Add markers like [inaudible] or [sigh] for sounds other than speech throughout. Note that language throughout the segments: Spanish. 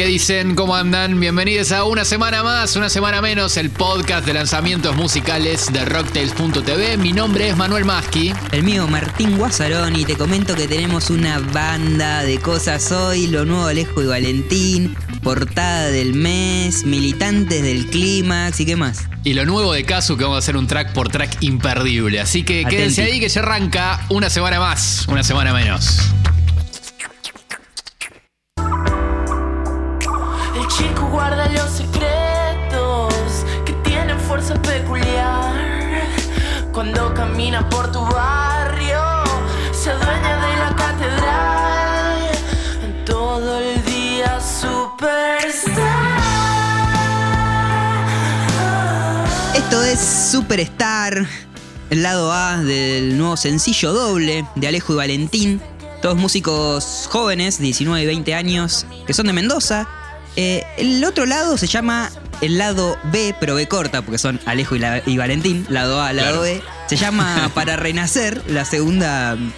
¿Qué dicen? ¿Cómo andan? Bienvenidos a una semana más, una semana menos, el podcast de lanzamientos musicales de Rocktails.tv. Mi nombre es Manuel Maschi. El mío, Martín Guasarón, y te comento que tenemos una banda de cosas hoy, lo nuevo Alejo y Valentín, portada del mes, militantes del clímax y qué más. Y lo nuevo de Casu que vamos a hacer un track por track imperdible. Así que Atenti. quédense ahí que se arranca una semana más, una semana menos. Esto es Superstar, el lado A del nuevo sencillo doble de Alejo y Valentín. Todos músicos jóvenes, 19 y 20 años, que son de Mendoza. Eh, el otro lado se llama el lado B, pero B corta, porque son Alejo y, la- y Valentín, lado A, lado Claro. B. Se llama [laughs] Para Renacer, la segunda mm,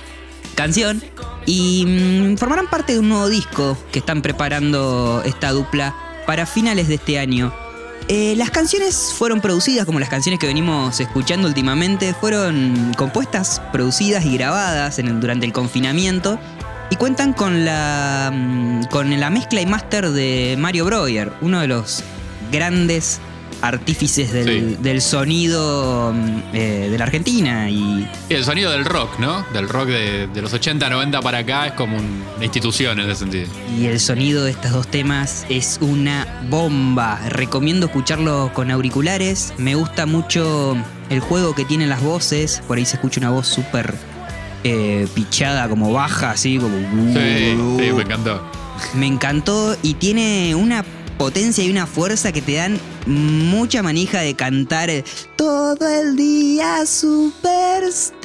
canción. Y mm, formarán parte de un nuevo disco que están preparando esta dupla para finales de este año. Eh, las canciones fueron producidas, como las canciones que venimos escuchando últimamente, fueron compuestas, producidas y grabadas durante el confinamiento y cuentan con la, mm, con la mezcla y máster de Mario Breuer, uno de los grandes artífices del, Sí. del sonido mm, eh, de la Argentina y Y el sonido del rock, ¿no? Del rock de, de los 80, 90 para acá es como un- una institución en ese sentido. Y el sonido de estos dos temas es una bomba. Recomiendo escucharlo con auriculares. Me gusta mucho el juego que tienen las voces. Por ahí se escucha una voz súper eh, pichada, como baja, así como... Sí, sí, me encantó. Me encantó y tiene una potencia y una fuerza que te dan mucha manija de cantar el todo el día superstar.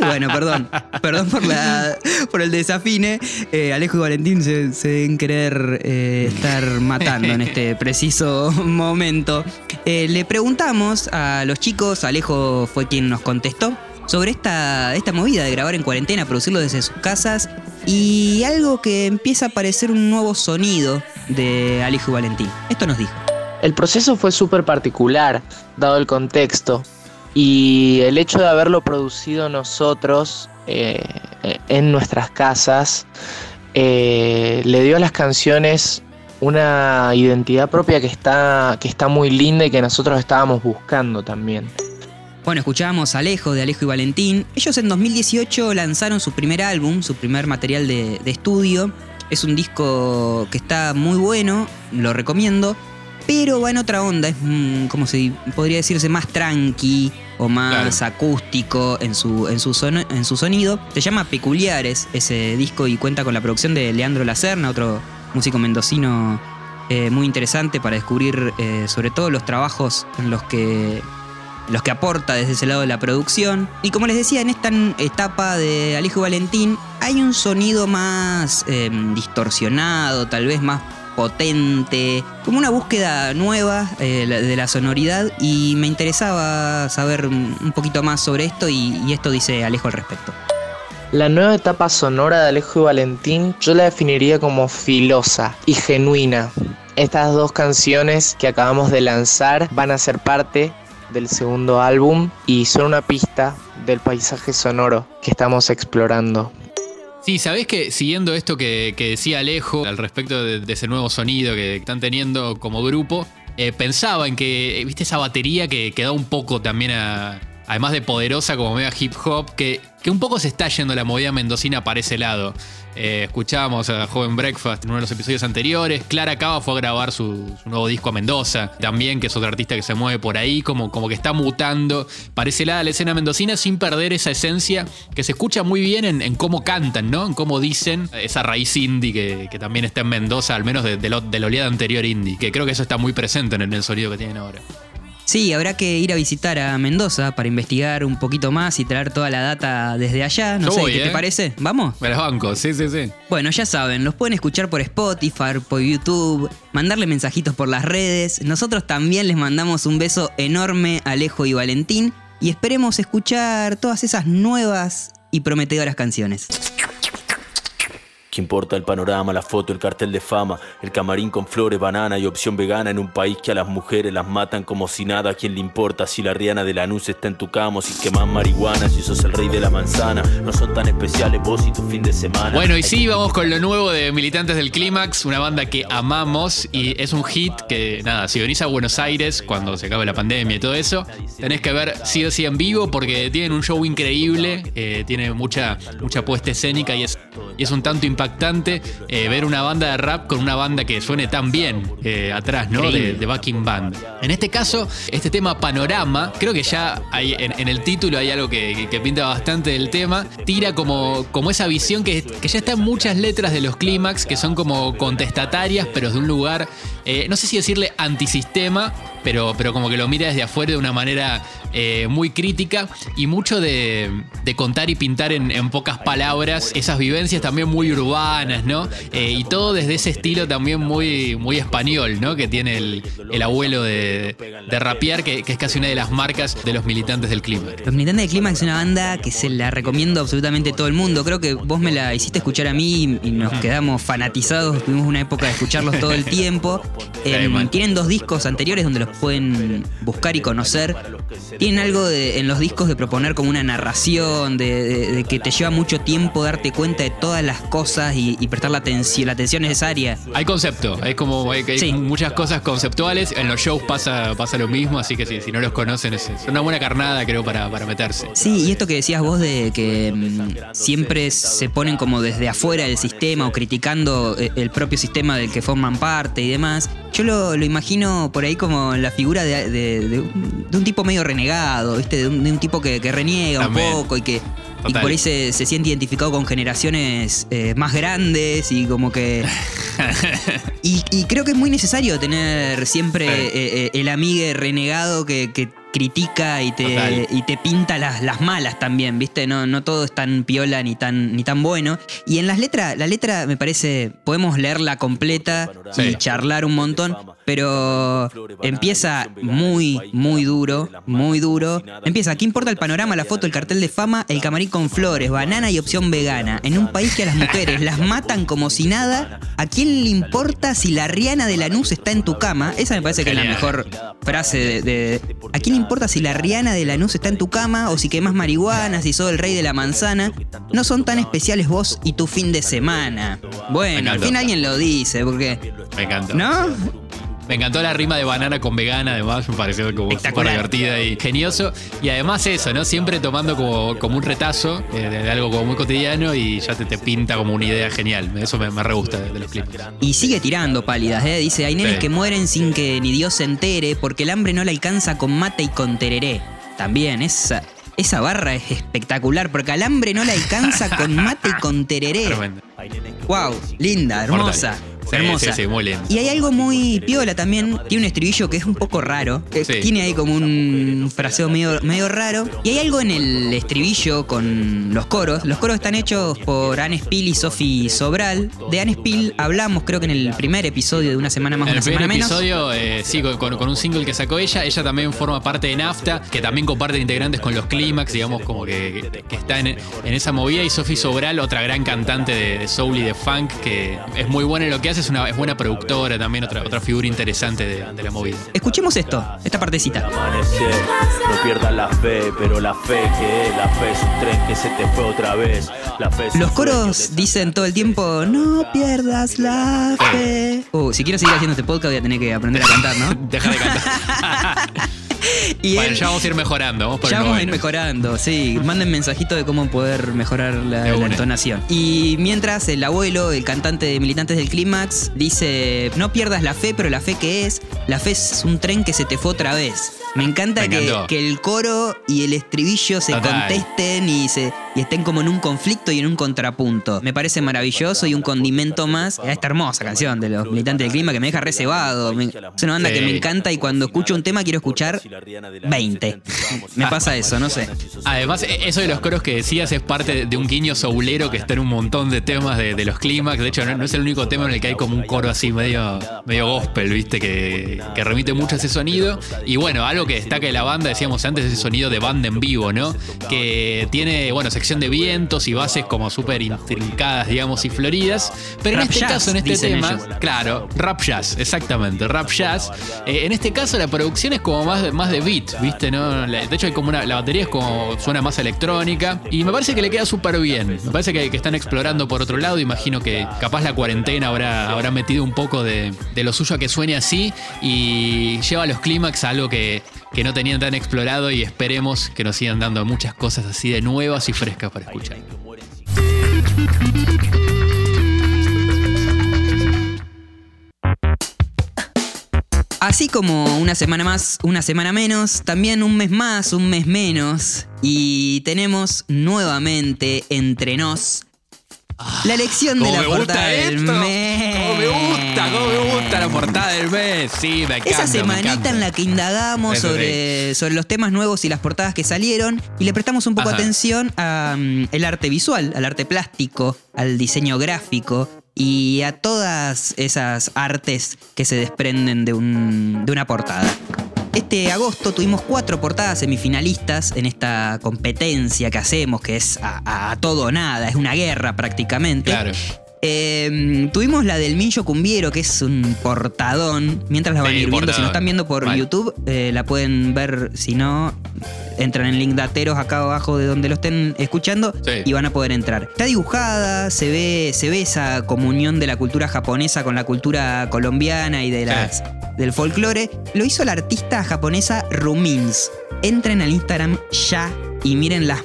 Bueno, perdón, [laughs] perdón por, la, por el desafine. Eh, Alejo y Valentín se, se deben querer eh, estar matando en este [laughs] preciso momento. Eh, le preguntamos a los chicos, Alejo fue quien nos contestó, sobre esta, esta movida de grabar en cuarentena, producirlo desde sus casas y algo que empieza a parecer un nuevo sonido de Alejo Valentín. Esto nos dijo. El proceso fue súper particular, dado el contexto, y el hecho de haberlo producido nosotros eh, eh, en nuestras casas eh, le dio a las canciones una identidad propia que está, que está muy linda y que nosotros estábamos buscando también. Bueno, escuchábamos a Alejo de Alejo y Valentín. Ellos en 2018 lanzaron su primer álbum, su primer material de, de estudio. Es un disco que está muy bueno, lo recomiendo, pero va en otra onda, es mm, como si podría decirse más tranqui o más acústico en su, en, su sono- en su sonido. Se llama Peculiares ese disco y cuenta con la producción de Leandro Lacerna, otro músico mendocino eh, muy interesante para descubrir eh, sobre todo los trabajos en los que los que aporta desde ese lado de la producción. Y como les decía, en esta etapa de Alejo Valentín hay un sonido más eh, distorsionado, tal vez más potente, como una búsqueda nueva eh, de la sonoridad y me interesaba saber un poquito más sobre esto y, y esto dice Alejo al respecto. La nueva etapa sonora de Alejo y Valentín yo la definiría como filosa y genuina. Estas dos canciones que acabamos de lanzar van a ser parte del segundo álbum y son una pista del paisaje sonoro que estamos explorando. Sí, sabés que siguiendo esto que, que decía Alejo al respecto de, ese nuevo sonido que están teniendo como grupo, eh, pensaba en que, eh, viste, esa batería que, que da un poco también a. Además de poderosa como mega hip hop, que, que un poco se está yendo la movida mendocina para ese lado. Eh, escuchábamos a Joven Breakfast en uno de los episodios anteriores. Clara Cava fue a grabar su, nuevo disco a Mendoza. También, que es otra artista que se mueve por ahí, como, como que está mutando para ese lado la escena mendocina sin perder esa esencia que se escucha muy bien en, cómo cantan, ¿no? En cómo dicen esa raíz indie que, que también está en Mendoza, al menos de, de lo- de la oleada anterior indie. Que creo que eso está muy presente en el sonido que tienen ahora. Sí, habrá que ir a visitar a Mendoza para investigar un poquito más y traer toda la data desde allá. No Yo sé, voy, ¿qué te ¿eh? parece? ¿Vamos? Me los bancos, sí, sí, sí. Bueno, ya saben, los pueden escuchar por Spotify, por YouTube, mandarle mensajitos por las redes. Nosotros también les mandamos un beso enorme a Alejo y Valentín y esperemos escuchar todas esas nuevas y prometedoras canciones. ¿Qué importa el panorama, la foto, el cartel de fama? El camarín con flores, banana y opción vegana en un país que a las mujeres las matan como si nada. ¿A quién le importa si la riana de la Lanús está en tu cama o si quemas marihuana? Si sos el rey de la manzana. No son tan especiales vos y tu fin de semana. Bueno, y sí, vamos con lo nuevo de Militantes del Clímax, una banda que amamos y es un hit que, nada, si venís a Buenos Aires cuando se acabe la pandemia y todo eso, tenés que ver sí o sí en vivo porque tienen un show increíble, eh, tiene mucha, mucha puesta escénica y es, y es un tanto impactante eh, ver una banda de rap con una banda que suene tan bien eh, atrás, ¿no? De, de backing band. En este caso, este tema Panorama, creo que ya hay, en, en el título hay algo que, que pinta bastante del tema, tira como, como esa visión que, que ya está en muchas letras de los clímax, que son como contestatarias, pero de un lugar, eh, no sé si decirle antisistema, pero, pero como que lo mira desde afuera de una manera eh, muy crítica y mucho de, de contar y pintar en, en pocas palabras esas vivencias también muy urbanas, ¿no? Eh, y todo desde ese estilo también muy, muy español, ¿no? Que tiene el, el abuelo de, de rapear, que, que es casi una de las marcas de los militantes del clima. Los Militantes del Clímax es una banda que se la recomiendo absolutamente a todo el mundo. Creo que vos me la hiciste escuchar a mí y nos quedamos fanatizados. Tuvimos una época de escucharlos todo el tiempo. Eh, tienen dos discos anteriores donde los pueden buscar y conocer. Tienen algo de- en los discos de proponer como una narración, de, de- de que te lleva mucho tiempo darte cuenta de todas las cosas y, y prestar la atención, la atención necesaria. Hay concepto, hay como hay, hay Sí. muchas cosas conceptuales. En los shows pasa, pasa lo mismo, así que si, si no los conocen, es, es una buena carnada, creo, para, para meterse. Sí, y esto que decías vos de que mm, siempre se ponen como desde afuera del sistema o criticando eh, el propio sistema del que forman parte y demás, yo lo, lo imagino por ahí como la figura de, de- de un, de un tipo medio renegado, ¿viste? De un, de un tipo que, que reniega También. un poco y que, y por ahí se, se siente identificado con generaciones eh, más grandes y como que... [laughs] Y, y creo que es muy necesario tener siempre Sí. eh, eh, el amigue renegado que, que critica y te, y te pinta las, las malas también, ¿viste? No, no todo es tan piola ni tan, ni tan bueno. Y en las letras, la letra me parece, podemos leerla completa y charlar un montón, pero empieza muy, muy duro, muy duro. Empieza, ¿qué importa el panorama, la foto, el cartel de fama, el camarín con flores, banana y opción vegana? En un país que a las mujeres las matan como si nada, ¿a quién le importa si la Riana de Lanús está en tu cama? Esa me parece que es la mejor frase de, de- ¿A quién le importa si la Riana de Lanús está en tu cama o si quemas marihuana, si sos el rey de la manzana? No son tan especiales vos y tu fin de semana. Bueno, al fin alguien lo dice, porque... Me encantó. ¿No? Me encantó la rima de banana con vegana, además, me pareció como súper divertida y genioso. Y además eso, ¿no? Siempre tomando como, como un retazo eh, de, de algo como muy cotidiano y ya te, te pinta como una idea genial. Eso me, me re gusta de, de los clips. Y sigue tirando pálidas, ¿eh? Dice, hay nenes Sí. que mueren sin que ni Dios se entere porque el hambre no le alcanza con mate y con tereré. También, esa, esa barra es espectacular porque al hambre no le alcanza con mate y con tereré. [laughs] Tremendo. Wow, linda, hermosa. Hermosa. sí, sí, muy lindo. Y hay algo muy piola también. Tiene un estribillo que es un poco raro. que Sí. Tiene ahí como un fraseo medio, medio raro. Y hay algo en el estribillo con los coros. Los coros están hechos por Anne Spill y Sophie Sobral. De Anne Spill hablamos, creo que en el primer episodio de Una Semana Más, En Una el primer Semana Menos. episodio, eh, sí, con, con- con un single que sacó ella, ella también forma parte de NAFTA, que también comparten integrantes con los Clímax, digamos, como que, que- que está en, en esa movida. Y Sophie Sobral, otra gran cantante de, de soul y de funk, que es muy buena en lo que hace, es una es buena productora también, otra, otra figura interesante de, de la movida. Escuchemos esto, esta partecita. Amanecer, no pierdas la fe, pero la fe que es, la fe es un tren que se te fue otra vez. La fe es un Los coros dicen todo el tiempo, no pierdas la fe. Uh, si quiero seguir haciendo este podcast voy a tener que aprender a cantar, ¿no? [laughs] Deja de cantar. [laughs] Y bueno, él- ya vamos a ir mejorando, vamos por Ya el vamos a ir mejorando, sí. Manden mensajito de cómo poder mejorar la, entonación. Y mientras el abuelo, el cantante de Militantes del Clímax, dice: No pierdas la fe, pero la fe que es, la fe es un tren que se te fue otra vez. Me encanta Me que, que el coro y el estribillo se Total. contesten y, se, y estén como en un conflicto y en un contrapunto. Me parece maravilloso y un condimento más a esta hermosa canción de los Militantes del Clima que me deja reservado. Es una banda Sí. que me encanta y cuando escucho un tema quiero escuchar 20. [laughs] Me pasa eso, no sé. Además, e- eso de los coros que decías es parte de un guiño soulero que está en un montón de temas de, de los clímax. De hecho, no, no es el único tema en el que hay como un coro así medio, medio gospel, ¿viste? Que, que remite mucho a ese sonido. Y bueno, algo que destaca de la banda, decíamos antes, ese sonido de banda en vivo, ¿no? Que tiene, bueno, se de vientos y bases como súper intrincadas, digamos, y floridas. Pero en este jazz, caso, en este tema, ellos. claro, rap jazz, exactamente, rap jazz. Eh, en este caso la producción es como más de, más de beat, ¿viste? ¿No? De hecho, hay como una, la batería es como suena más electrónica y me parece que le queda súper bien. Me parece que, que están explorando por otro lado. Imagino que capaz la cuarentena habrá, habrá metido un poco de, de lo suyo a que suene así y lleva los clímax a algo que, que no tenían tan explorado y esperemos que nos sigan dando muchas cosas así de nuevas y frescas para escuchar. Así como una semana más, una semana menos, también un mes más, un mes menos. Y tenemos nuevamente entre nos la elección de ¿Cómo la portada del mes. ¿Cómo me gusta? ¿Cómo me gusta la portada del mes? Sí, me encanta. Esa semanita en la que indagamos Eso sobre, sobre los temas nuevos y las portadas que salieron y le prestamos un poco Ajá. atención al arte visual, al arte plástico, al diseño gráfico y a todas esas artes que se desprenden de, un- de una portada. Este agosto tuvimos cuatro portadas semifinalistas en esta competencia que hacemos, que es a, a todo o nada, es una guerra prácticamente. Claro. Eh, tuvimos la del Mincho Cumbiero, que es un portadón. Mientras la van a ir viendo, si portadón. no están viendo por. YouTube, eh, la pueden ver. Si no, entran en link dateros acá abajo de donde lo estén escuchando Sí. y van a poder entrar. Está dibujada, se ve, se ve esa comunión de la cultura japonesa con la cultura colombiana y de las, del folclore. Lo hizo la artista japonesa Rumins. Entren al Instagram ya y miren las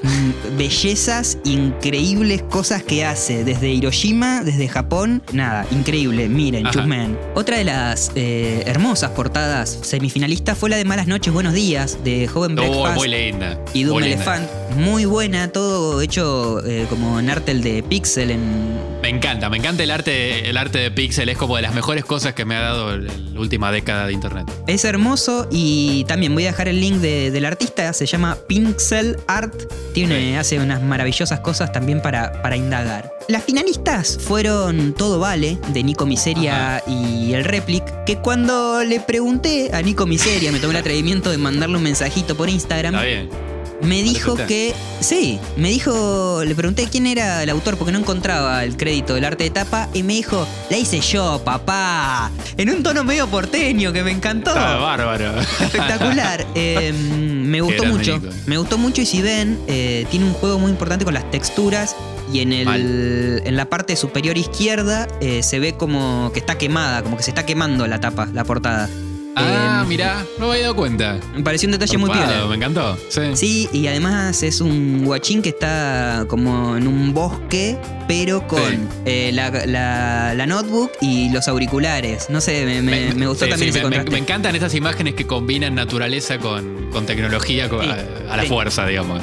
bellezas, increíbles cosas que hace desde Hiroshima, desde Japón. Nada, increíble, miren, Ajá. chusmen. Otra de las eh, hermosas portadas semifinalistas fue la de Malas noches, buenos días, de Joven Oh, Breakfast muy linda. y Doom muy linda. Elephant. Muy buena, todo hecho eh, como en arte de Pixel en Me encanta, me encanta el arte, el arte de Pixel, es como de las mejores cosas que me ha dado la última década de internet. Es hermoso y también voy a dejar el link de- del artista, se llama Pixel Art, tiene, hace unas maravillosas cosas también para, para indagar. Las finalistas fueron Todo Vale, de Nico Miseria y el Replic, que cuando le pregunté a Nico Miseria, me tomé el [laughs] atrevimiento de mandarle un mensajito por Instagram, Está bien. Me dijo que. Sí, me dijo. Le pregunté quién era el autor porque no encontraba el crédito del arte de tapa y me dijo, la hice yo, papá. En un tono medio porteño que me encantó. Está bárbaro. Espectacular. [laughs] Eh, me gustó mucho. Me gustó mucho y si ven, eh, tiene un juego muy importante con las texturas. Y en, el, en la parte superior izquierda eh, se ve como que está quemada, como que se está quemando la tapa, la portada. Ah, Eh, mirá, no me había dado cuenta. Me pareció un detalle muy piola. Me encantó. Sí. Sí, y además es un guachín que está como en un bosque, pero con Sí. eh, la, la- la notebook y los auriculares. No sé, me, me- me gustó sí, también ese contraste. me encantan esas imágenes que combinan naturaleza con, con tecnología a, a la fuerza, digamos.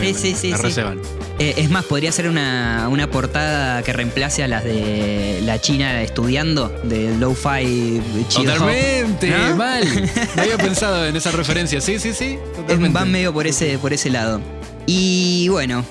Sí, sí, sí. Eh, es más, podría ser una, una portada que reemplace a las de la China estudiando, de Lo-Fi chido. Totalmente, ¿No? mal. [laughs] No había pensado en esa referencia. Sí, sí, sí. Totalmente. Van medio por ese, por ese lado. Y bueno,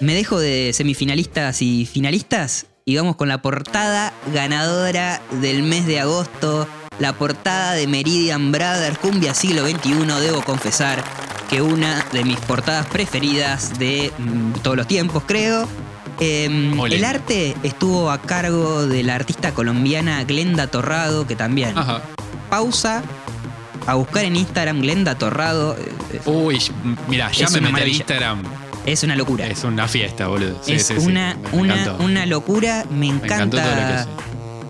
me dejo de semifinalistas y finalistas y vamos con la portada ganadora del mes de agosto. La portada de Meridian Brothers Cumbia Siglo XXI, debo confesar que una de mis portadas preferidas de mm, todos los tiempos, creo. Em, el arte estuvo a cargo de la artista colombiana Glenda Torrado, que también Ajá. pausa a buscar en Instagram Glenda Torrado. eh, Uy, mira, ya Es me metí en. Instagram. Es una locura. Es una fiesta, boludo. Sí, es sí, una, una, una locura. Me Me encantó todo lo que encanta. hace.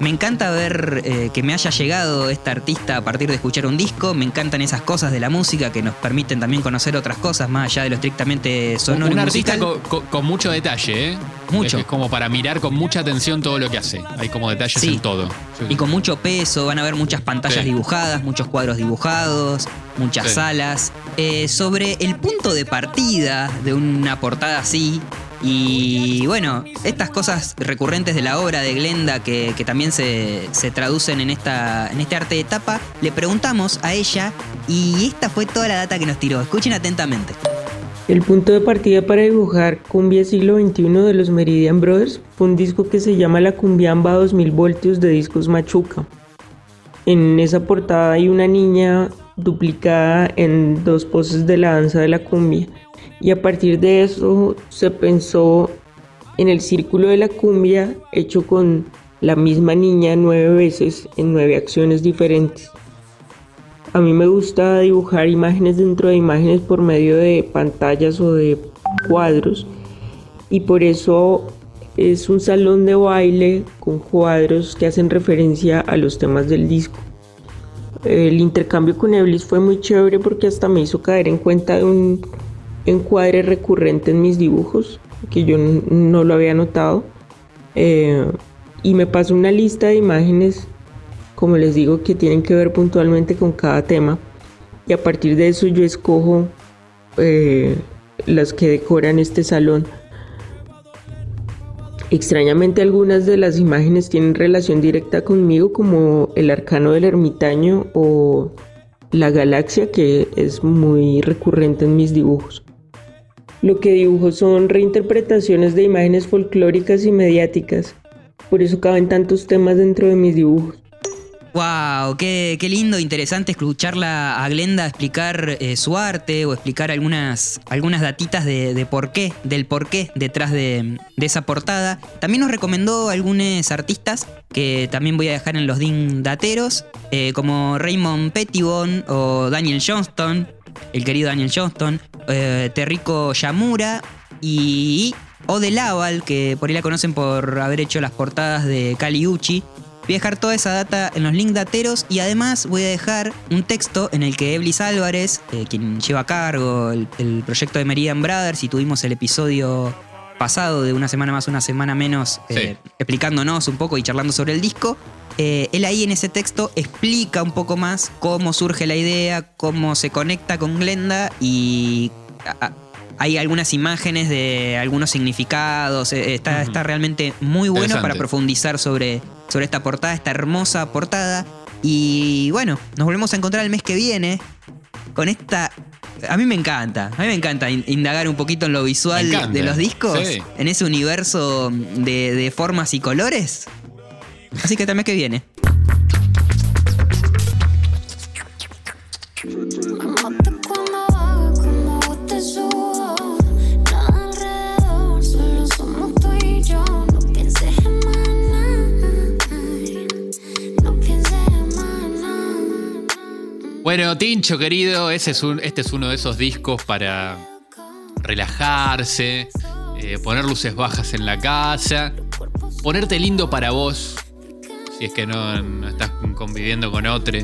Me encanta ver eh, que me haya llegado esta artista a partir de escuchar un disco. Me encantan esas cosas de la música que nos permiten también conocer otras cosas más allá de lo estrictamente sonoro. Un y artista con, con- con mucho detalle, ¿eh? Mucho. Es, es como para mirar con mucha atención todo lo que hace. Hay como detalles Sí. en todo. Sí. Y con mucho peso, van a ver muchas pantallas Sí. dibujadas, muchos cuadros dibujados, muchas salas. Eh, sobre el punto de partida de una portada así. Y bueno, estas cosas recurrentes de la obra de Glenda que, también se, se traducen en, esta, en este arte de tapa, le preguntamos a ella y esta fue toda la data que nos tiró. Escuchen atentamente. El punto de partida para dibujar Cumbia siglo XXI de los Meridian Brothers fue un disco que se llama La Cumbiamba 2000 voltios de discos Machuca. En esa portada hay una niña duplicada en dos poses de la danza de la cumbia. Y a partir de eso se pensó en el círculo de la cumbia hecho con la misma niña nueve veces en nueve acciones diferentes. A mí me gusta dibujar imágenes dentro de imágenes por medio de pantallas o de cuadros y por eso es un salón de baile con cuadros que hacen referencia a los temas del disco. El intercambio con Eblis fue muy chévere porque hasta me hizo caer en cuenta de un encuadre recurrente en mis dibujos que yo no lo había notado. Eh, y me pasó una lista de imágenes, como les digo, que tienen que ver puntualmente con cada tema. Y a partir de eso yo escojo eh, las que decoran este salón. Extrañamente algunas de las imágenes tienen relación directa conmigo como el arcano del ermitaño o la galaxia que es muy recurrente en mis dibujos. Lo que dibujo son reinterpretaciones de imágenes folclóricas y mediáticas, por eso caben tantos temas dentro de mis dibujos. Wow, qué, qué lindo, interesante escucharla a Glenda explicar eh, su arte o explicar algunas, algunas datitas de, por qué, del por qué detrás de, esa portada. También nos recomendó algunos artistas que también voy a dejar en los DIN dateros, eh, como Raymond Pettibon o Daniel Johnston, el querido Daniel Johnston, eh, Terrico Yamura y Ode Laval, que por ahí la conocen por haber hecho las portadas de Kali Uchi. Voy a dejar toda esa data en los links dateros y además voy a dejar un texto en el que Eblis Álvarez, eh, quien lleva a cargo el, proyecto de Meridian Brothers y tuvimos el episodio pasado de una semana más, una semana menos, eh, explicándonos un poco y charlando sobre el disco. Eh, él ahí en ese texto explica un poco más cómo surge la idea, cómo se conecta con Glenda y hay algunas imágenes de algunos significados. Eh, está, está realmente muy bueno para profundizar sobre, sobre esta portada, esta hermosa portada. Y bueno, nos volvemos a encontrar el mes que viene con esta a mí me encanta, a mí me encanta indagar un poquito en lo visual de los discos, en ese universo de, de, formas y colores. Así que hasta el mes que viene. Bueno, Tincho, querido, este es uno de esos discos para relajarse, eh, poner luces bajas en la casa, ponerte lindo para vos, si es que no, estás conviviendo con otro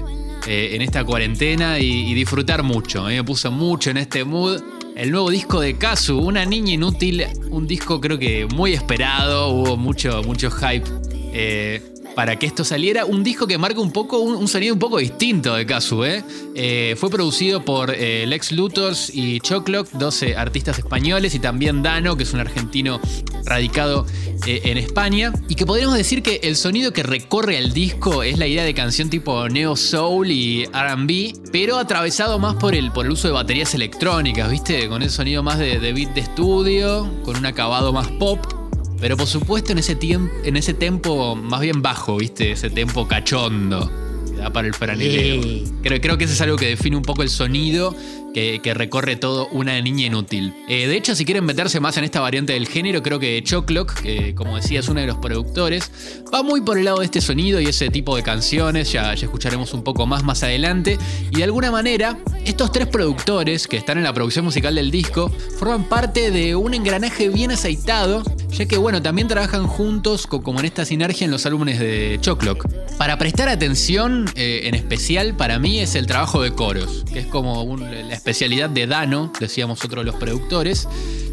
eh, en esta cuarentena y, disfrutar mucho. A mí me puso mucho en este mood. El nuevo disco de Kazu, Una Niña Inútil, un disco creo que muy esperado, hubo mucho, mucho hype. Eh, para que esto saliera. Un disco que marca un poco, un, sonido un poco distinto de Kazu, ¿eh? eh fue producido por eh, Lex Lutors y Choclock, 12 artistas españoles, y también Dano, que es un argentino radicado eh, en España. Y que podríamos decir que el sonido que recorre el disco es la idea de canción tipo neo soul y RB, pero atravesado más por el, por el uso de baterías electrónicas, ¿viste? Con el sonido más de, de beat de estudio, con un acabado más pop pero por supuesto en ese, tiempo, en ese tempo más bien bajo, ¿viste? Ese tempo cachondo que da para el franeleo. Creo, creo que eso es algo que define un poco el sonido que, recorre todo una niña inútil. Eh, de hecho, si quieren meterse más en esta variante del género, creo que Choclock, que como decía es uno de los productores, va muy por el lado de este sonido y ese tipo de canciones, ya, escucharemos un poco más más adelante. Y de alguna manera, estos tres productores que están en la producción musical del disco forman parte de un engranaje bien aceitado, ya que bueno, también trabajan juntos como en esta sinergia en los álbumes de Choclock. Para prestar atención, eh, en especial para mí, es el trabajo de coros, que es como un, la especialidad de Dano, decíamos otro de los productores.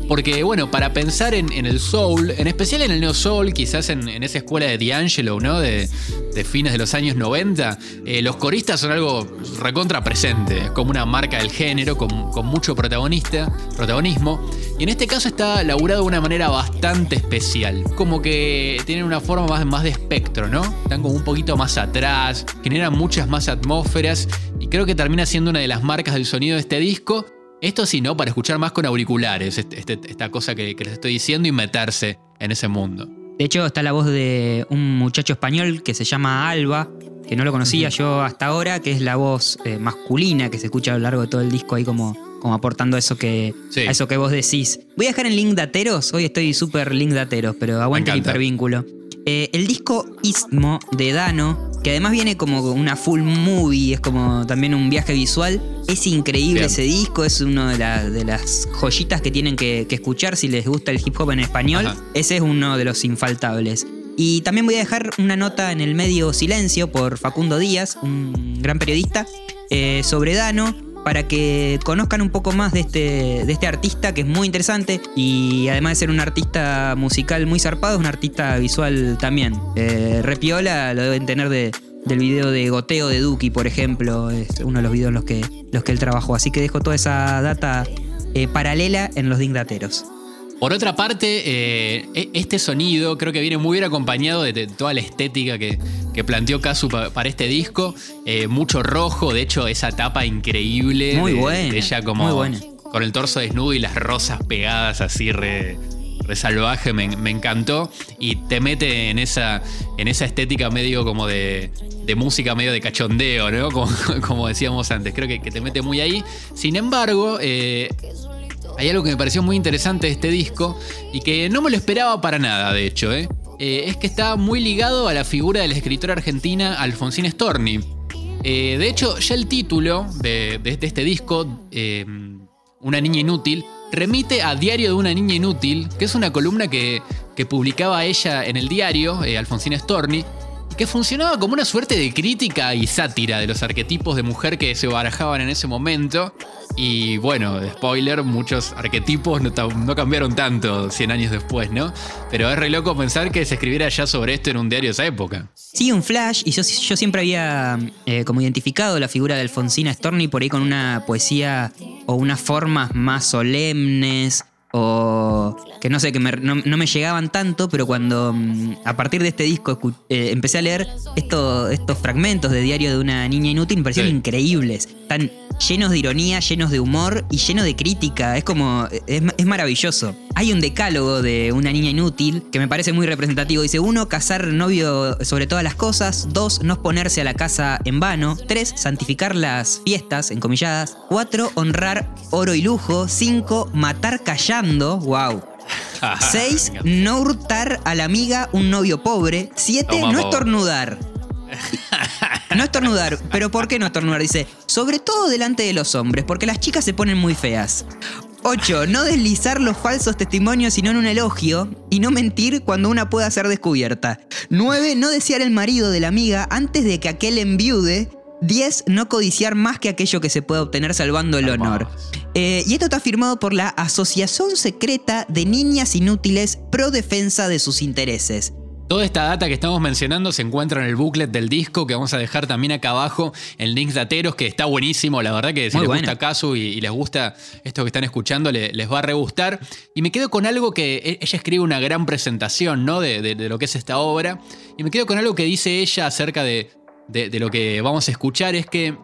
Porque, bueno, para pensar en, el soul, en especial en el neo soul, quizás en, esa escuela de D'Angelo, ¿no? De, fines de los años 90, eh, los coristas son algo recontra presente, es como una marca del género, con, mucho protagonista, protagonismo. Y en este caso está laburado de una manera bastante especial, como que tienen una forma más, más de espectro, ¿no? Están como un poquito más atrás, generan muchas más atmósferas y creo que termina siendo una de las marcas del sonido de este disco esto sí, ¿no? Para escuchar más con auriculares, este, este, esta cosa que, les estoy diciendo y meterse en ese mundo. De hecho, está la voz de un muchacho español que se llama Alba, que no lo conocía yo hasta ahora, que es la voz eh, masculina que se escucha a lo largo de todo el disco ahí como, como aportando eso que, Sí. a eso que vos decís. Voy a dejar en link dateros, hoy estoy súper link dateros, pero aguante el hipervínculo. Eh, el disco Istmo de Dano, que además viene como una full movie, es como también un viaje visual. Es increíble Bien. ese disco, es una de, la- de las joyitas que tienen que, que escuchar si les gusta el hip hop en español. Ajá. Ese es uno de los infaltables. Y también voy a dejar una nota en el medio Silencio por Facundo Díaz, un gran periodista, eh, sobre Dano, para que conozcan un poco más de este, de este artista que es muy interesante y además de ser un artista musical muy zarpado, es un artista visual también. Eh, Repiola lo deben tener de, del video de Goteo de Duki, por ejemplo, es uno de los videos en los que, los que él trabajó. Así que dejo toda esa data eh, paralela en los digdateros. Por otra parte, eh, e- este sonido creo que viene muy bien acompañado de, de toda la estética que, que planteó pa- para este disco. Eh, mucho rojo, de hecho, esa tapa increíble. Muy de- buena, de ella como muy buena. con el torso desnudo y las rosas pegadas así re, re salvaje, me, me encantó. Y te mete en esa, en esa estética medio como de, de música, medio de cachondeo, ¿no? [laughs] Como, como decíamos antes, creo que, que te mete muy ahí. Sin embargo, eh, hay algo que me pareció muy interesante de este disco y que no me lo esperaba para nada, de hecho, ¿eh? Eh, es que está muy ligado a la figura de la escritora argentina Alfonsina Storni. Eh, de hecho, ya el título de, este disco, eh, Una niña inútil, remite a Diario de una niña inútil, que es una columna que, que publicaba ella en el diario, Alfonsina Storni, que funcionaba como una suerte de crítica y sátira de los arquetipos de mujer que se barajaban en ese momento. Y bueno, spoiler, muchos arquetipos no, cambiaron tanto 100 años después, ¿no? Pero es re loco pensar que se escribiera ya sobre esto en un diario de esa época. Sí, un flash, y yo, yo siempre había eh, como identificado la figura de Alfonsina Storni por ahí con una poesía o unas formas más solemnes o que no sé, que me- no, no me llegaban tanto, pero cuando mm, a partir de este disco eh, empecé a leer esto- estos fragmentos de Diario de una niña inútil, me parecieron Sí. increíbles. Están llenos de ironía, llenos de humor y llenos de crítica. Es como, es, es maravilloso. Hay un decálogo de una niña inútil que me parece muy representativo. Dice, uno, casar novio sobre todas las cosas. Dos, no ponerse a la casa en vano. Tres, santificar las fiestas, encomilladas. Cuatro, honrar oro y lujo. Cinco, matar callando. Wow. [laughs] Seis, no hurtar a la amiga un novio pobre. Siete, Toma, no pobre. estornudar. [laughs] [laughs] No estornudar, pero ¿por qué no estornudar? Dice, sobre todo delante de los hombres, porque las chicas se ponen muy feas. 8. No deslizar los falsos testimonios sino en un elogio y no mentir cuando una pueda ser descubierta. 9. No desear el marido de la amiga antes de que aquel enviude. 10. No codiciar más que aquello que se pueda obtener salvando el honor. Eh, y esto está firmado por la Asociación Secreta de Niñas Inútiles Pro Defensa de sus Intereses. Toda esta data que estamos mencionando se encuentra en el booklet del disco que vamos a dejar también acá abajo en links dateros que está buenísimo. La verdad que si Muy les gusta Casu y, y les gusta esto que están escuchando le- les va a re gustar. Y me quedo con algo que e- ella escribe una gran presentación ¿no? de, de- de lo que es esta obra. Y me quedo con algo que dice ella acerca de, de- de lo que vamos a escuchar. Es que,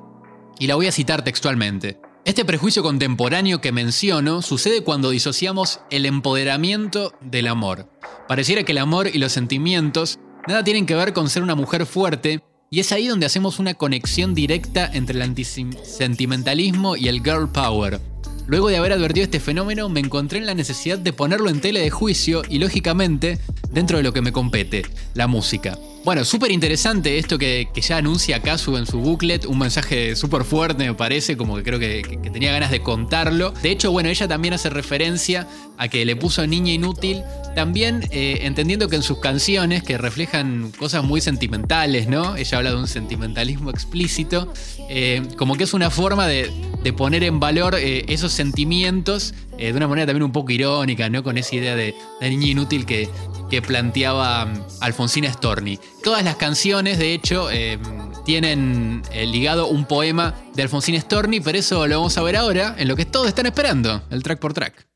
y la voy a citar textualmente. Este prejuicio contemporáneo que menciono sucede cuando disociamos el empoderamiento del amor. Pareciera que el amor y los sentimientos nada tienen que ver con ser una mujer fuerte, y es ahí donde hacemos una conexión directa entre el antisentimentalismo y el girl power. Luego de haber advertido este fenómeno, me encontré en la necesidad de ponerlo en tela de juicio y, lógicamente, dentro de lo que me compete, la música. Bueno, súper interesante esto que, que ya anuncia Kazu en su booklet, un mensaje súper fuerte me parece, como que creo que, tenía ganas de contarlo. De hecho, bueno, ella también hace referencia a que le puso niña inútil, también eh, entendiendo que en sus canciones, que reflejan cosas muy sentimentales, ¿no? Ella habla de un sentimentalismo explícito, eh, como que es una forma de, de poner en valor eh, esos sentimientos de una manera también un poco irónica, ¿no? Con esa idea de niña inútil que, que planteaba Alfonsina Storni. Todas las canciones, de hecho, eh, tienen eh, ligado un poema de Alfonsina Storni, pero eso lo vamos a ver ahora en lo que todos están esperando, el track por track.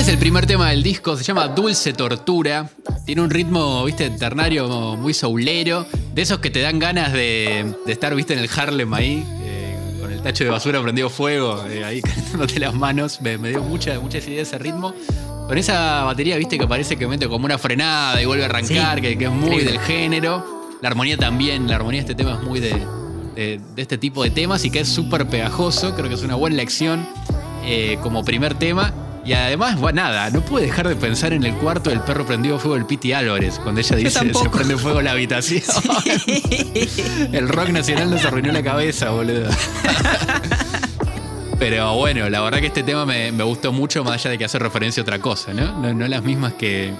Este es el primer tema del disco, se llama Dulce Tortura. Tiene un ritmo, viste, ternario muy soulero. de esos que te dan ganas de, de estar, viste, en el Harlem ahí, eh, con el tacho de basura prendido fuego, eh, ahí [laughs] calentándote las manos. Me, me dio mucha, mucha idea ese ritmo. Con esa batería, viste, que parece que mete como una frenada y vuelve a arrancar, Sí. que, que es muy Increíble. del género. La armonía también, la armonía de este tema es muy de, de- de este tipo de temas y que es súper pegajoso. Creo que es una buena lección eh, como primer tema. Y además, bueno, nada, no pude dejar de pensar en el cuarto del perro prendido fuego del Piti Álvarez, cuando ella dice se prende fuego la habitación. El rock nacional nos arruinó la cabeza, boludo. Pero bueno, la verdad que este tema me, me gustó mucho, más allá de que hace referencia a otra cosa, ¿no? No, no las mismas que,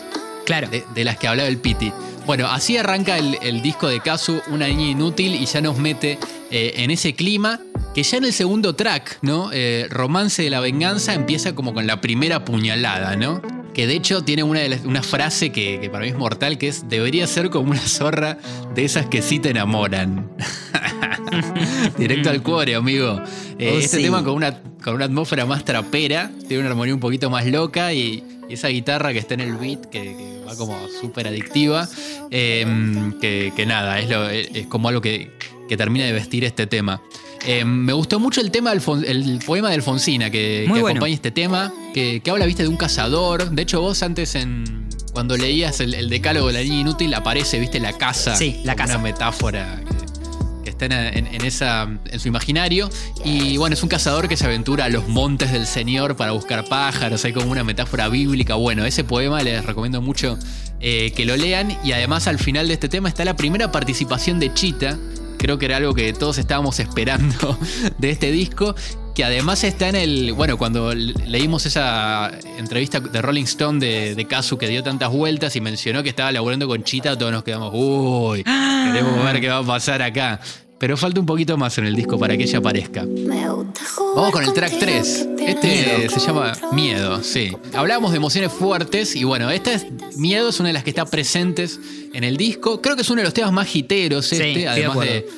Claro. de, de las que hablaba el Piti. Bueno, así arranca el, el disco de Kazu, Una niña inútil, y ya nos mete eh, en ese clima que ya en el segundo track, ¿no? Eh, Romance de la venganza empieza como con la primera puñalada, ¿no? Que de hecho tiene una, frase que, que para mí es mortal, que es, debería ser como una zorra de esas que sí te enamoran. [laughs] Directo al cuore, amigo. Eh, Oh, este sí. tema con una, con una atmósfera más trapera, tiene una armonía un poquito más loca y, y esa guitarra que está en el beat, que, que va como súper adictiva, eh, que, que nada, es, lo- es como algo que, que termina de vestir este tema. Eh, me gustó mucho el tema el poema de Alfonsina que, bueno. acompaña este tema, que, que habla, viste, de un cazador. De hecho, vos antes en. Cuando leías el, el decálogo de la niña inútil, aparece, viste, la casa. Sí, la casa. Una metáfora que, está en su imaginario. Y bueno, es un cazador que se aventura a los montes del Señor para buscar pájaros. Hay como una metáfora bíblica. Bueno, ese poema les recomiendo mucho eh, que lo lean. Y además, al final de este tema está la primera participación de Chita. Creo que era algo que todos estábamos esperando [laughs] de este disco. Que además está en el. Bueno, cuando le- leímos esa entrevista de Rolling Stone de, de Kazu que dio tantas vueltas y mencionó que estaba laburando con Chita, todos nos quedamos. Uy, queremos ver qué va a pasar acá. Pero falta un poquito más en el disco para que ella aparezca. Vamos con el track 3. Este se llama Miedo, sí. Hablábamos de emociones fuertes y bueno, esta es Miedo es una de las que está presentes en el disco. Creo que es uno de los temas más hiteros Sí, este, además de, acuerdo.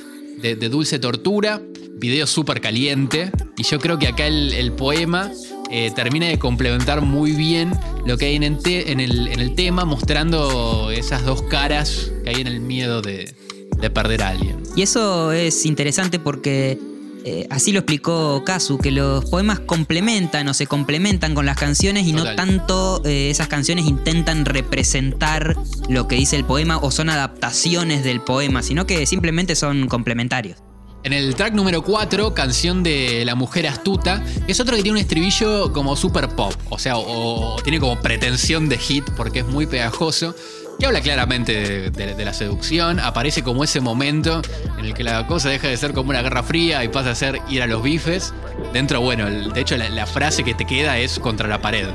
de- de Dulce Tortura, video súper caliente. Y yo creo que acá el, el poema eh, termina de complementar muy bien lo que hay en el, te- en el- en el tema, mostrando esas dos caras que hay en el miedo de, de perder a alguien. Y eso es interesante porque eh, así lo explicó Kazu, que los poemas complementan o se complementan con las canciones y Total. no tanto eh, esas canciones intentan representar lo que dice el poema o son adaptaciones del poema, sino que simplemente son complementarios. En el track número 4, canción de La Mujer Astuta, es otro que tiene un estribillo como super pop, o sea, o, o tiene como pretensión de hit porque es muy pegajoso, que habla claramente de, de- de la seducción, aparece como ese momento en el que la cosa deja de ser como una guerra fría y pasa a ser ir a los bifes. Dentro, bueno, el- de hecho la, la frase que te queda es contra la pared.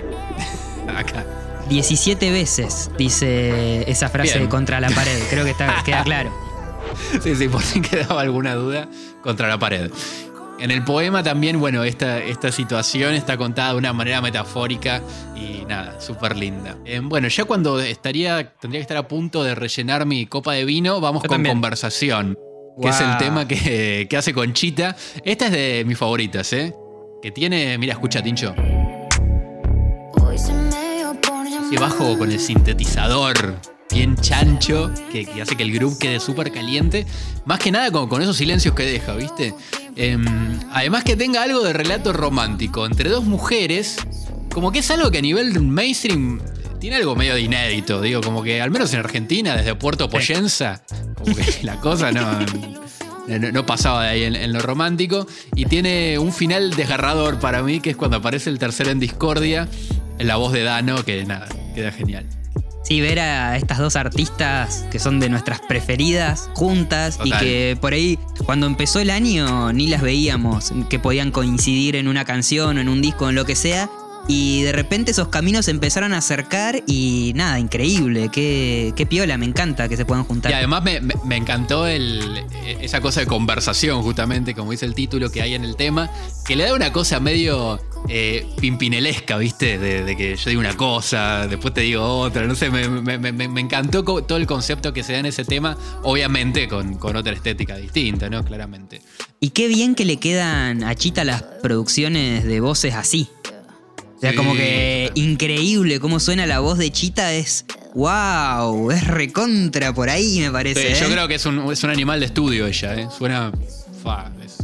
[laughs] Acá. 17 veces dice esa frase Bien. contra la pared, creo que está, queda [laughs] claro. [laughs] Sí, sí, por si quedaba alguna duda, contra la pared. En el poema también, bueno, esta, esta situación está contada de una manera metafórica y nada, súper linda. Eh, bueno, ya cuando estaría, tendría que estar a punto de rellenar mi copa de vino, vamos Yo con también. conversación, que es el tema que, que hace Conchita. Esta es de mis favoritas, ¿eh? Que tiene, mira, escucha, Tincho. Y bajo con el sintetizador bien chancho, que, que hace que el groove quede súper caliente. Más que nada con, con esos silencios que deja, ¿viste? Em, además que tenga algo de relato romántico entre dos mujeres, como que es algo que a nivel mainstream tiene algo medio de inédito, digo, como que al menos en Argentina, desde Puerto Poyenza, como que la cosa no, no, no pasaba de ahí en, en lo romántico. Y tiene un final desgarrador para mí, que es cuando aparece el tercero en discordia, en la voz de Dano, que nada, queda genial. Sí, ver a estas dos artistas que son de nuestras preferidas juntas Total. y que por ahí cuando empezó el año ni las veíamos, que podían coincidir en una canción o en un disco, en lo que sea. Y de repente esos caminos se empezaron a acercar y nada, increíble, qué, qué piola, me encanta que se puedan juntar. Y además me, me- me encantó el, esa cosa de conversación, justamente, como dice el título que hay en el tema, que le da una cosa medio eh, pimpinelesca, ¿viste? De, de que yo digo una cosa, después te digo otra, no sé, me, me- me- me encantó todo el concepto que se da en ese tema, obviamente con, con otra estética distinta, ¿no? Claramente. Y qué bien que le quedan a Chita las producciones de voces así. O sea, Sí, como que increíble cómo suena la voz de Chita, es ¡Wow! Es recontra por ahí, me parece. Sí, yo ¿eh? creo que es un, es un animal de estudio ella, ¿eh? Suena. fa, es-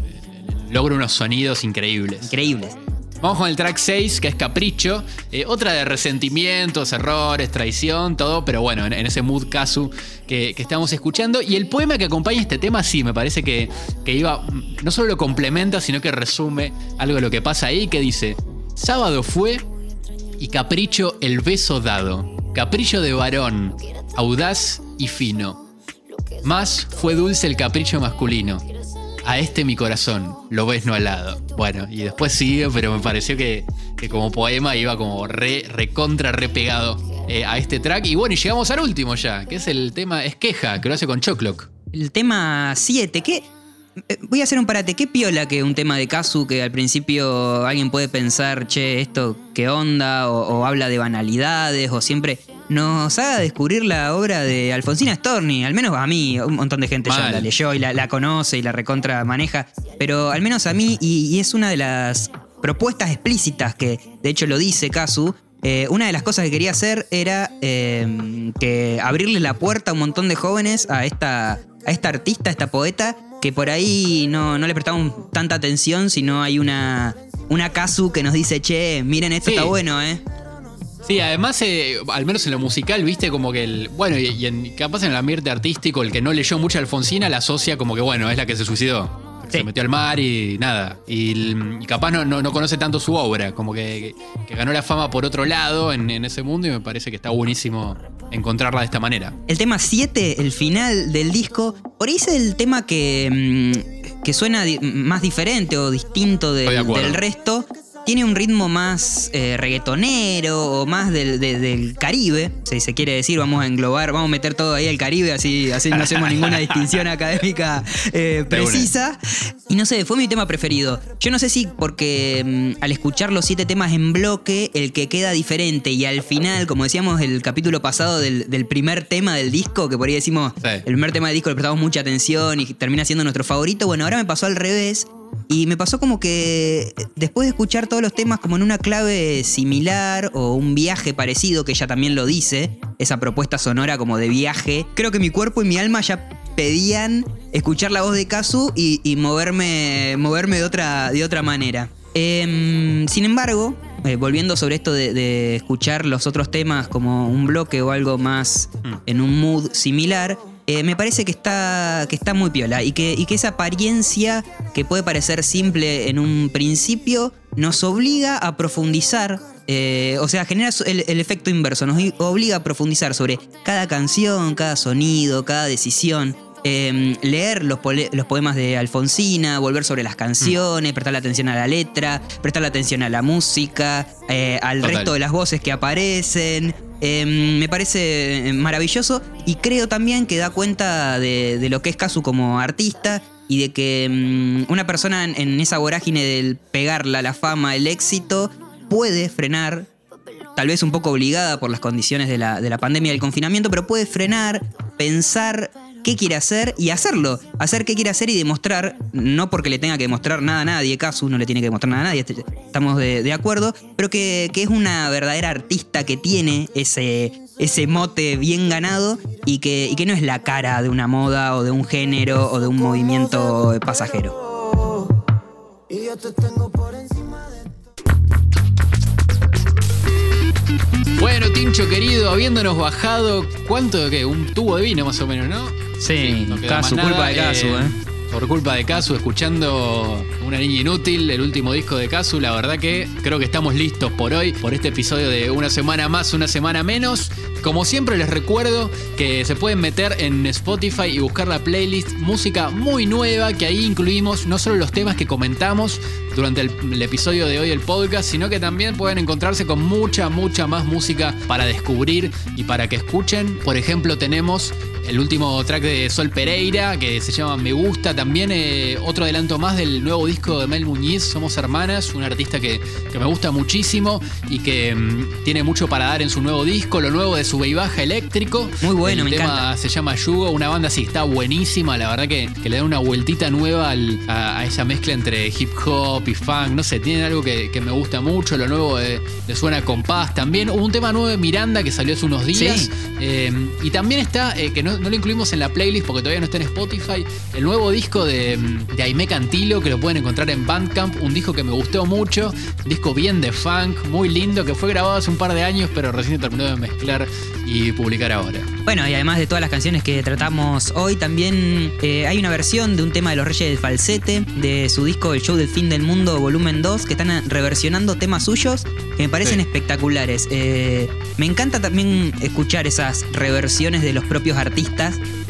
logra unos sonidos increíbles. Increíbles. Vamos con el track 6, que es Capricho. Eh, otra de resentimientos, errores, traición, todo, pero bueno, en, ese mood casu que, que estamos escuchando. Y el poema que acompaña este tema, sí, me parece que, que iba. No solo lo complementa, sino que resume algo de lo que pasa ahí, que dice: Sábado fue y capricho el beso dado. Capricho de varón, audaz y fino. Más fue dulce el capricho masculino. A este mi corazón, lo ves no al lado. Bueno, y después sigue, pero me pareció que, que como poema iba como re, recontra, re pegado eh, a este track. Y bueno, y llegamos al último ya, que es el tema Es Queja, que lo hace con Choclock. El tema 7, ¿qué? eh, Voy a hacer un parate. ¿Qué piola que un tema de Kazu que al principio alguien puede pensar, che, esto qué onda? O habla de banalidades, o siempre nos haga descubrir la obra de Alfonsina Storni. Al menos a mí, un montón de gente ya la leyó y la, la conoce y la recontra maneja. Pero al menos a mí, y, y es una de las propuestas explícitas que de hecho lo dice Kazu. eh, una de las cosas que quería hacer era eh, que abrirle la puerta a un montón de jóvenes a esta, a esta artista, a esta poeta, que por ahí no, no le prestamos tanta atención, sino hay una, una Kazu que nos dice, che, miren, esto Sí. está bueno, ¿eh? Sí, además, eh, al menos en lo musical, viste como que el. Bueno, y, y en, capaz en el ambiente artístico, el que no leyó mucho a Alfonsina la asocia como que, bueno, es la que se suicidó. Sí. Se metió al mar y nada. Y, el- y capaz no, no, no conoce tanto su obra, como que, que- que ganó la fama por otro lado en, en ese mundo y me parece que está buenísimo encontrarla de esta manera. El tema 7, el final del disco, por ahí es el tema que, mm, que suena di- más diferente o distinto de del resto. Tiene un ritmo más eh, reggaetonero o más del, de- del Caribe, si se quiere decir, vamos a englobar, vamos a meter todo ahí al Caribe, así, así no hacemos ninguna [laughs] distinción académica eh, precisa. Y no sé, fue mi tema preferido. Yo no sé si porque mm, al escuchar los siete temas en bloque, el que queda diferente y al final, como decíamos el capítulo pasado del, del primer tema del disco, que por ahí decimos, Sí. el primer tema del disco le prestamos mucha atención y termina siendo nuestro favorito, bueno, ahora me pasó al revés. Y me pasó como que después de escuchar todos los temas como en una clave similar o un viaje parecido, que ella también lo dice, esa propuesta sonora como de viaje, creo que mi cuerpo y mi alma ya pedían escuchar la voz de Kazu y, y moverme, moverme de otra, de otra manera. Em, sin embargo, eh, volviendo sobre esto de, de escuchar los otros temas como un bloque o algo más Mm. en un mood similar, eh, me parece que está, que está muy piola y que, y que esa apariencia que puede parecer simple en un principio nos obliga a profundizar. eh, o sea, genera el, el efecto inverso, nos obliga a profundizar sobre cada canción, cada sonido, cada decisión. eh, leer los, los poemas de Alfonsina, volver sobre las canciones, prestarle atención a la letra, prestarle atención a la música, eh, al Total. resto de las voces que aparecen. Eh, me parece maravilloso y creo también que da cuenta de, lo que es Kazu como artista y de que mm, una persona en, esa vorágine del pegarla, la fama, el éxito, puede frenar, tal vez un poco obligada por las condiciones de la, de la pandemia y del confinamiento, pero puede frenar, pensar qué quiere hacer y hacerlo. Hacer qué quiere hacer y demostrar, no porque le tenga que demostrar nada a nadie, Kazu no le tiene que demostrar nada a nadie, est- estamos de, de acuerdo, pero que, que es una verdadera artista que tiene ese, ese mote bien ganado y que, y que no es la cara de una moda o de un género o de un movimiento pasajero. Y yo te tengo por encima de Bueno, Tincho querido, habiéndonos bajado, ¿cuánto de qué? Un tubo de vino más o menos, ¿no? Sí, no más culpa de Kazu, ¿eh? Por culpa de Kazu, escuchando Una Niña Inútil, el último disco de Kazu, la verdad que creo que estamos listos por hoy, por este episodio de Una Semana Más, Una Semana Menos. Como siempre les recuerdo que se pueden meter en Spotify y buscar la playlist música muy nueva, que ahí incluimos no solo los temas que comentamos durante el, el episodio de hoy del podcast, sino que también pueden encontrarse con mucha, mucha más música para descubrir y para que escuchen. Por ejemplo, tenemos el último track de Sol Pereira, que se llama Me Gusta. También eh, otro adelanto más del nuevo disco de Mel Muñiz, Somos Hermanas, un artista que, que me gusta muchísimo y que mm, tiene mucho para dar en su nuevo disco. Lo nuevo de su Baja Eléctrico. Muy bueno, el me tema encanta. se llama Yugo, una banda así, está buenísima. La verdad que, que le da una vueltita nueva al- a, a esa mezcla entre hip hop y funk. No sé, tiene algo que, que me gusta mucho. Lo nuevo de, de Suena Compás también. Hubo un tema nuevo de Miranda que salió hace unos días. Sí. Eh, y también está, eh, que no, no lo incluimos en la playlist porque todavía no está en Spotify, el nuevo disco de, mm, de Aime Cantilo que lo pueden encontrar en Bandcamp. Un disco que me gustó mucho. Un disco bien de funk, muy lindo, que fue grabado hace un par de años, pero recién terminó de mezclar y publicar ahora. Bueno, y además de todas las canciones que tratamos hoy, también eh, hay una versión de un tema de los Reyes del Falsete, de su disco El Show del Fin del Mundo, volumen 2, que están reversionando temas suyos que me parecen Sí. espectaculares. Eh, me encanta también escuchar esas reversiones de los propios artistas,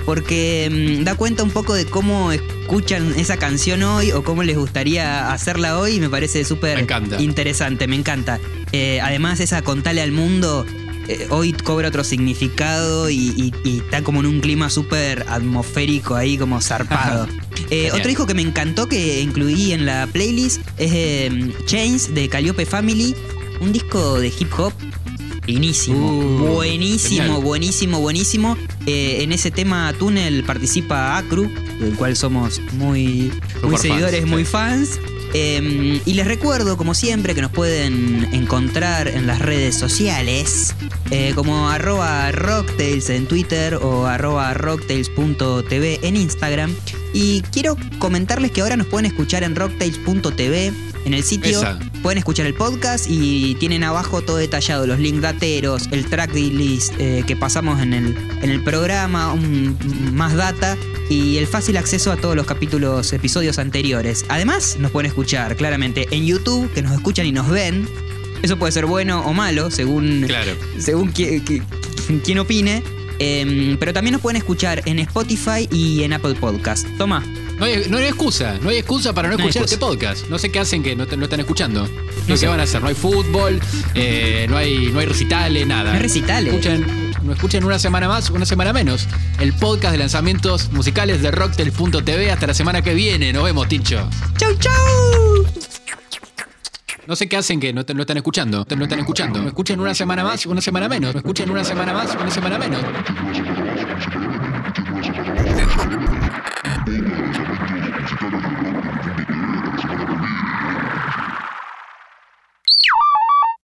porque mm, da cuenta un poco de cómo escuchan esa canción hoy o cómo les gustaría hacerla hoy, y me parece súper interesante, me encanta. Eh, además, esa contale al mundo eh, hoy cobra otro significado y, y- y está como en un clima súper atmosférico ahí, como zarpado. Eh, otro disco que me encantó que incluí en la playlist es Chains de Calliope Family, un disco de hip hop. Finísimo, Uh, buenísimo, genial. buenísimo, buenísimo. Eh, en ese tema Túnel participa Acru, del cual somos muy, seguidores, fans, muy sí. fans. Eh, y les recuerdo, como siempre, que nos pueden encontrar en las redes sociales, eh, como arroba rocktails en Twitter o arroba rocktails.tv en Instagram. Y quiero comentarles que ahora nos pueden escuchar en rocktails.tv. En el sitio Esa. pueden escuchar el podcast y tienen abajo todo detallado, los link dateros, el track list eh, que pasamos en el, en el programa, un- más data y el fácil acceso a todos los capítulos, episodios anteriores. Además, nos pueden escuchar claramente en YouTube, que nos escuchan y nos ven. Eso puede ser bueno o malo, según, Claro. según qui- qui- quien opine. Em, pero también nos pueden escuchar en Spotify y en Apple Podcast. Toma, No hay, no hay excusa, no hay excusa para no, escuchar este podcast. No sé qué hacen que no, te- no están escuchando. No, sé qué van a hacer. No hay fútbol, eh, no, hay, no hay recitales, nada. No hay recitales. Escuchen, no escuchen una semana más, una semana menos. El podcast de lanzamientos musicales de Rocktel.tv. Hasta la semana que viene. Nos vemos, Tincho. ¡Chau, chau! No sé qué hacen que no, te- no están escuchando. No están escuchando. No escuchen una semana más, una semana menos. No escuchen una semana más, una semana menos.